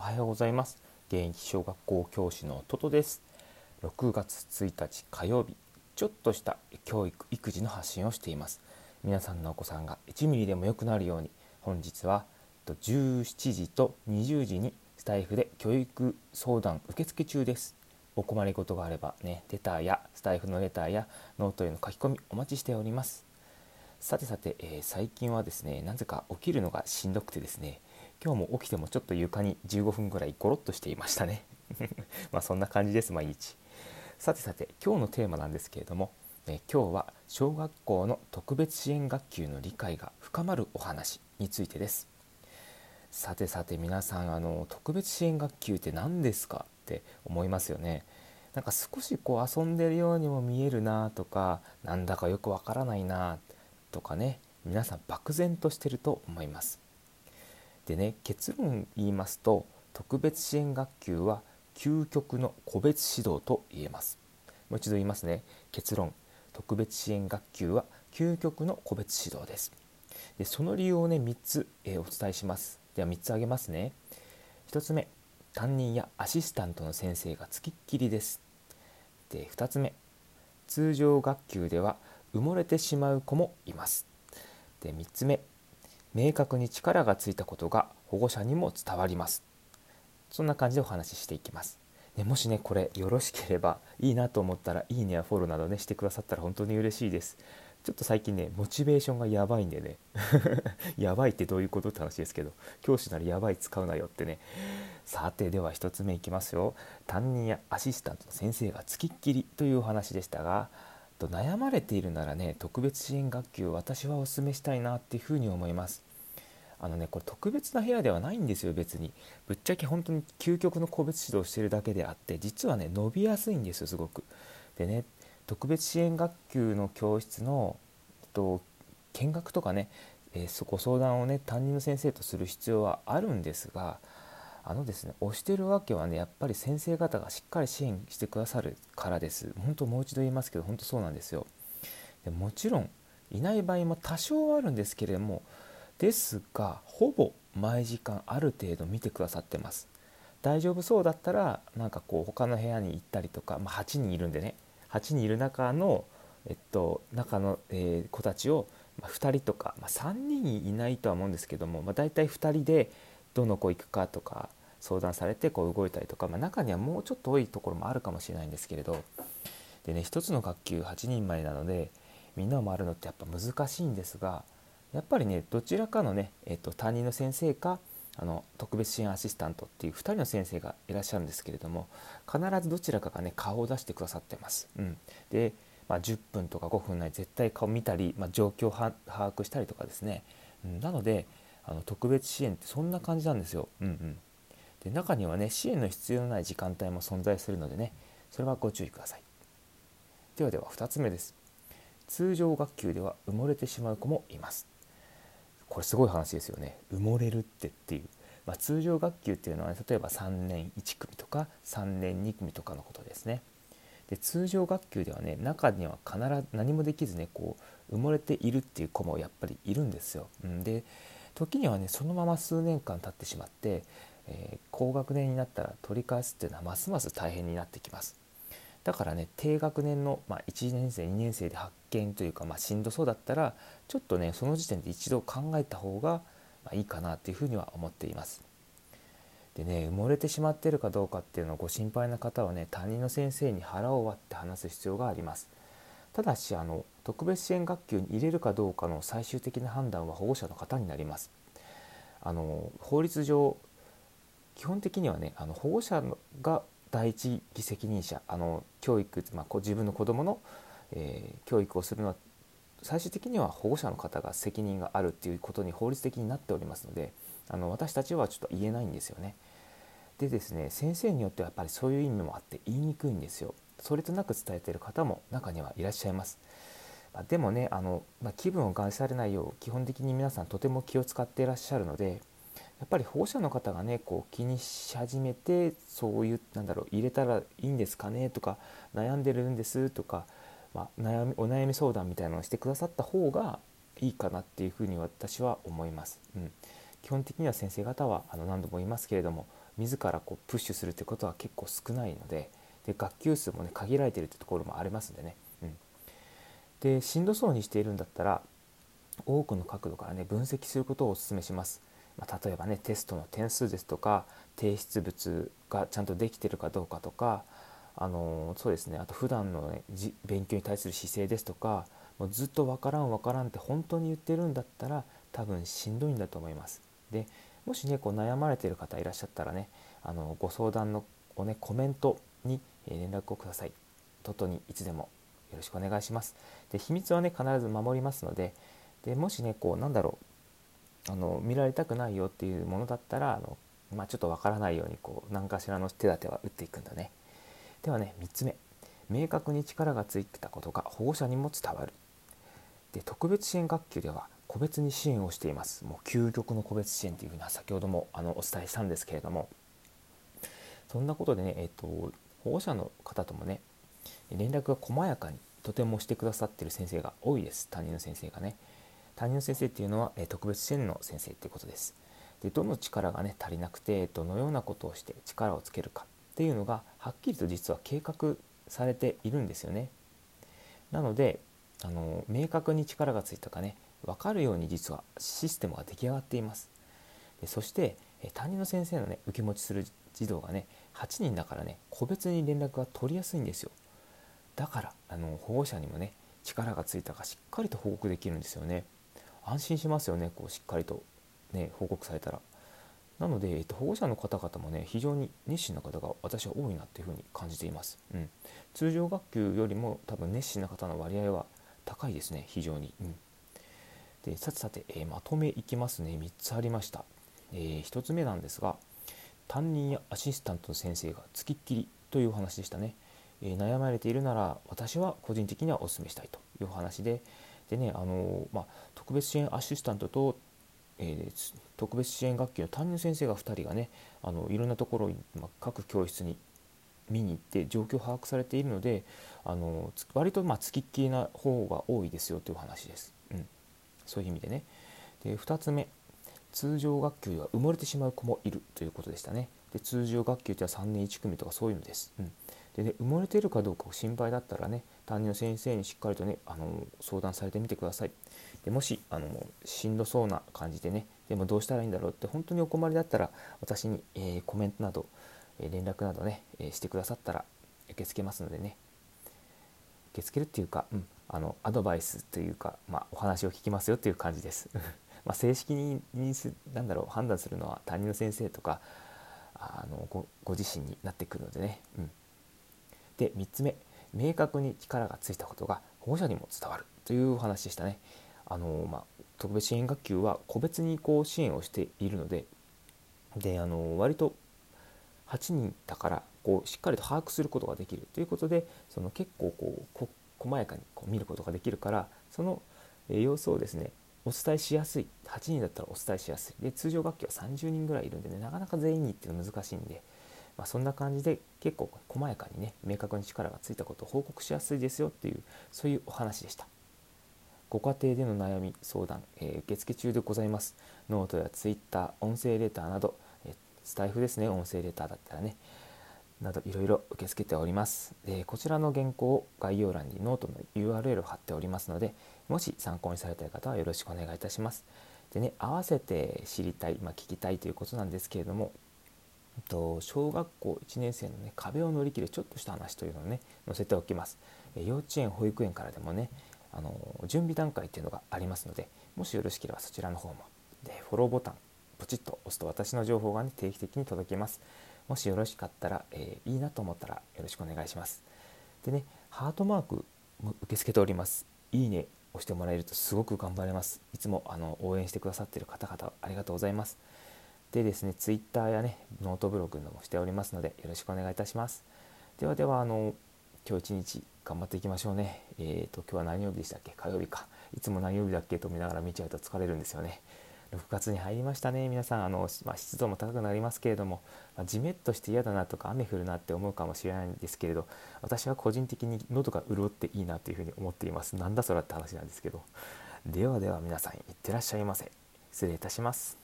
おはようございます。現役小学校教師のトトです。6月1日火曜日ちょっとした教育育児の発信をしています。皆さんのお子さんが1ミリでも良くなるように本日は17時と20時にスタエフで教育相談受付中です。お困りごとがあればねレターやスタエフのレターやノートへの書き込みお待ちしております。さてさて、えー、最近はですねなぜか起きるのがしんどくてですね今日も起きてもちょっと床に15分ぐらいゴロッとしていましたね。まあそんな感じです毎日。さてさて今日のテーマなんですけれども、え今日は小学校の特別支援学級の理解が深まるお話についてです。さてさて皆さんあの特別支援学級って何ですかって思いますよね。なんか少しこう遊んでるようにも見えるなとかなんだかよくわからないなとかね皆さん漠然としてると思います。でね結論言いますと特別支援学級は究極の個別指導と言えます。もう一度言いますね。結論。特別支援学級は究極の個別指導です。でその理由をね3つ、えー、お伝えします。では3つ挙げますね。1つ目。担任やアシスタントの先生がつきっきりです。で2つ目。通常学級では埋もれてしまう子もいます。で3つ目。明確に力がついたことが保護者にも伝わります。そんな感じでお話ししていきます。でもしねこれよろしければいいなと思ったらいいねやフォローなどねしてくださったら本当に嬉しいです。ちょっと最近ねモチベーションがやばいんでね。やばいってどういうことって話ですけど教師ならやばい使うなよってね。さてでは1つ目いきますよ。担任やアシスタントの先生がつきっきりというお話でしたがと悩まれているならね特別支援学級私はお勧めしたいなっていうふうに思います。あのねこれ特別な部屋ではないんですよ別に。ぶっちゃけ本当に究極の個別指導してるだけであって実はね伸びやすいんですよすごく。でね特別支援学級の教室のと見学とかね、えー、ご相談をね担任の先生とする必要はあるんですがあのですね押してるわけはねやっぱり先生方がしっかり支援してくださるからです。本当もう一度言いますけど本当そうなんですよ。でもちろんいない場合も多少はあるんですけれどもですがほぼ毎時間ある程度見てくださってます。大丈夫そうだったらなんかこう他の部屋に行ったりとか、まあ、8人いるんでね8人いる中の、えっと、中の、えー、子たちを、まあ、2人とか、まあ、3人いないとは思うんですけども、まあ、大体2人でどの子行くかとか相談されてこう動いたりとか、まあ、中にはもうちょっと多いところもあるかもしれないんですけれどでね1つの学級8人前なのでみんなを回るのってやっぱ難しいんですがやっぱりねどちらかのね、えー、と担任の先生かあの特別支援アシスタントっていう2人の先生がいらっしゃるんですけれども必ずどちらかがね顔を出してくださってます。うん、で、まあ、10分とか5分内絶対顔見たり、まあ、状況を把握したりとかですね、うん、なのであの特別支援ってそんな感じなんですよ。うんうん。で中にはね支援の必要のない時間帯も存在するのでねそれはご注意ください。ではでは2つ目です。通常学級では埋もれてしまう子もいます。これすごい話ですよね。埋もれるってっていう、まあ、通常学級っていうのは、ね、例えば3年1組とか3年2組とかのことですね。で通常学級ではね中には必ず何もできずねこう埋もれているっていう子もやっぱりいるんですよ。で時にはねそのまま数年間経ってしまってえー、高学年になったら取り返すっていうのはますます大変になってきます。だからね低学年の、まあ、1年生2年生で発見というか、まあ、しんどそうだったらちょっとねその時点で一度考えた方が、ま、いいかなっていうふうには思っています。でね埋もれてしまってるかどうかっていうのをご心配な方はね担任の先生に腹を割って話す必要があります。ただしあの特別支援学級に入れるかどうかの最終的な判断は保護者の方になりますあの法律上基本的にはねあの保護者が第一義責任者あの教育、まあ、自分の子どもの、えー、教育をするのは最終的には保護者の方が責任があるっていうことに法律的になっておりますのであの私たちはちょっと言えないんですよね。でですね先生によってはやっぱりそういう意味もあって言いにくいんですよ。それとなく伝えている方も中にはいらっしゃいます。まあ、でもねあの、まあ、気分を害されないよう基本的に皆さんとても気を使っていらっしゃるのでやっぱり保護者の方がねこう気にし始めてそういうなんだろう入れたらいいんですかねとか悩んでるんですとか、まあ、悩みお悩み相談みたいなのをしてくださった方がいいかなっていうふうに私は思います。うん、基本的には先生方はあの何度も言いますけれども自らこうプッシュするってことは結構少ないのでで学級数もね限られてるってところもありますんでね、うん、でしんどそうにしているんだったら多くの角度からね分析することをお勧めします、まあ、例えばねテストの点数ですとか提出物がちゃんとできてるかどうかとかあのそうですねあと普段のね勉強に対する姿勢ですとかもうずっと分からん分からんって本当に言ってるんだったら多分しんどいんだと思います。でもしねこう悩まれてる方いらっしゃったらねあのご相談のをねコメントに連絡をください。トトにいつでもよろしくお願いします。で秘密はね必ず守りますのででもしねこうなんだろうあの見られたくないよっていうものだったらあの、まあ、ちょっとわからないようにこう何かしらの手立ては打っていくんだね。ではね3つ目明確に力がついてたことが保護者にも伝わる。で特別支援学級では個別に支援をしていますもう究極の個別支援というふうな先ほどもあのお伝えしたんですけれどもそんなことでね、えーと、保護者の方ともね連絡が細やかにとてもしてくださっている先生が多いです。担任の先生がね。担任の先生っていうのは、え特別支援の先生っていうことです。でどの力がね足りなくてどのようなことをして力をつけるかっていうのがはっきりと実は計画されているんですよね。なのであの明確に力がついたかね分かるように実はシステムが出来上がっています。でそして担任の先生のね受け持ちする児童がね8人だからね個別に連絡が取りやすいんですよ。だからあの保護者にもね力がついたかしっかりと報告できるんですよね。安心しますよねこうしっかりとね報告されたら。なので、えっと、保護者の方々もね非常に熱心な方が私は多いなっていうふうに感じています、うん、通常学級よりも多分熱心な方の割合は高いですね非常に、うん、でさてさて、えー、まとめいきますね。3つありました、えー、1つ目なんですが担任やアシスタントの先生がつきっきりというお話でしたね、えー、悩まれているなら私は個人的にはお勧めしたいというお話ででね、あのまあ、特別支援アシスタントと、え特別支援学級の担任の先生が2人がねあのいろんなところに、まあ、各教室に見に行って状況を把握されているのであの割とまあつきっきりな方が多いですよという話です。うん、そういう意味でね。で2つ目通常学級では埋もれてしまう子もいるということでしたね。で通常学級というのは3年1組とかそういうのです。うん、でね埋もれてるかどうか心配だったらね担任の先生にしっかりとねあの相談されてみてください。でもしあのしんどそうな感じでねでもどうしたらいいんだろうって本当にお困りだったら私に、えー、コメントなどえ連絡などね、えしてくださったら受け付けますのでね受け付けるっていうか、うん、あのアドバイスというか、まあ、お話を聞きますよっていう感じです。まあ、正式になんだろう判断するのは担任の先生とかあのごご自身になってくるのでね。うん、で3つ目明確に力がついたことが保護者にも伝わるというお話でしたね。あのまあ、特別支援学級は個別にこう支援をしているのでであの割と8人だからこうしっかりと把握することができるということでその結構こうこ細やかにこう見ることができるからその様子をですねお伝えしやすい8人だったらお伝えしやすいで通常学級は30人ぐらいいるんでねなかなか全員にっていうのは難しいんで、まあ、そんな感じで結構細やかにね明確に力がついたことを報告しやすいですよっていうそういうお話でした。ご家庭での悩み相談、えー、受付中でございます。ノートやツイッター、音声レターなどえスタエフですね音声レターだったらねなどいろいろ受け付けております。でこちらの原稿を概要欄にノートの URL を貼っておりますのでもし参考にされたい方はよろしくお願いいたします。でね合わせて知りたい、まあ、聞きたいということなんですけれどもと小学校1年生のね壁を乗り切るちょっとした話というのをね載せておきます。幼稚園保育園からでもねあの準備段階っていうのがありますのでもしよろしければそちらの方もでフォローボタンポチッと押すと私の情報が、ね、定期的に届きます。もしよろしかったら、えー、いいなと思ったらよろしくお願いします。でね、ハートマークも受け付けております。いいね押してもらえるとすごく頑張れます。いつもあの応援してくださっている方々ありがとうございます。でですね、Twitter やね、ノートブログのもしておりますのでよろしくお願いいたします。ではでは、あの今日一日頑張っていきましょうね。えっ、ー、と、今日は何曜日でしたっけ？火曜日か。いつも何曜日だっけ？と見ながら見ちゃうと疲れるんですよね。6月に入りましたね。皆さんあの、まあ、湿度も高くなりますけれども、まあ、じめっとして嫌だなとか雨降るなって思うかもしれないんですけれど私は個人的に喉が潤っていいなというふうに思っています。なんだそらって話なんですけど。ではでは皆さんいってらっしゃいませ。失礼いたします。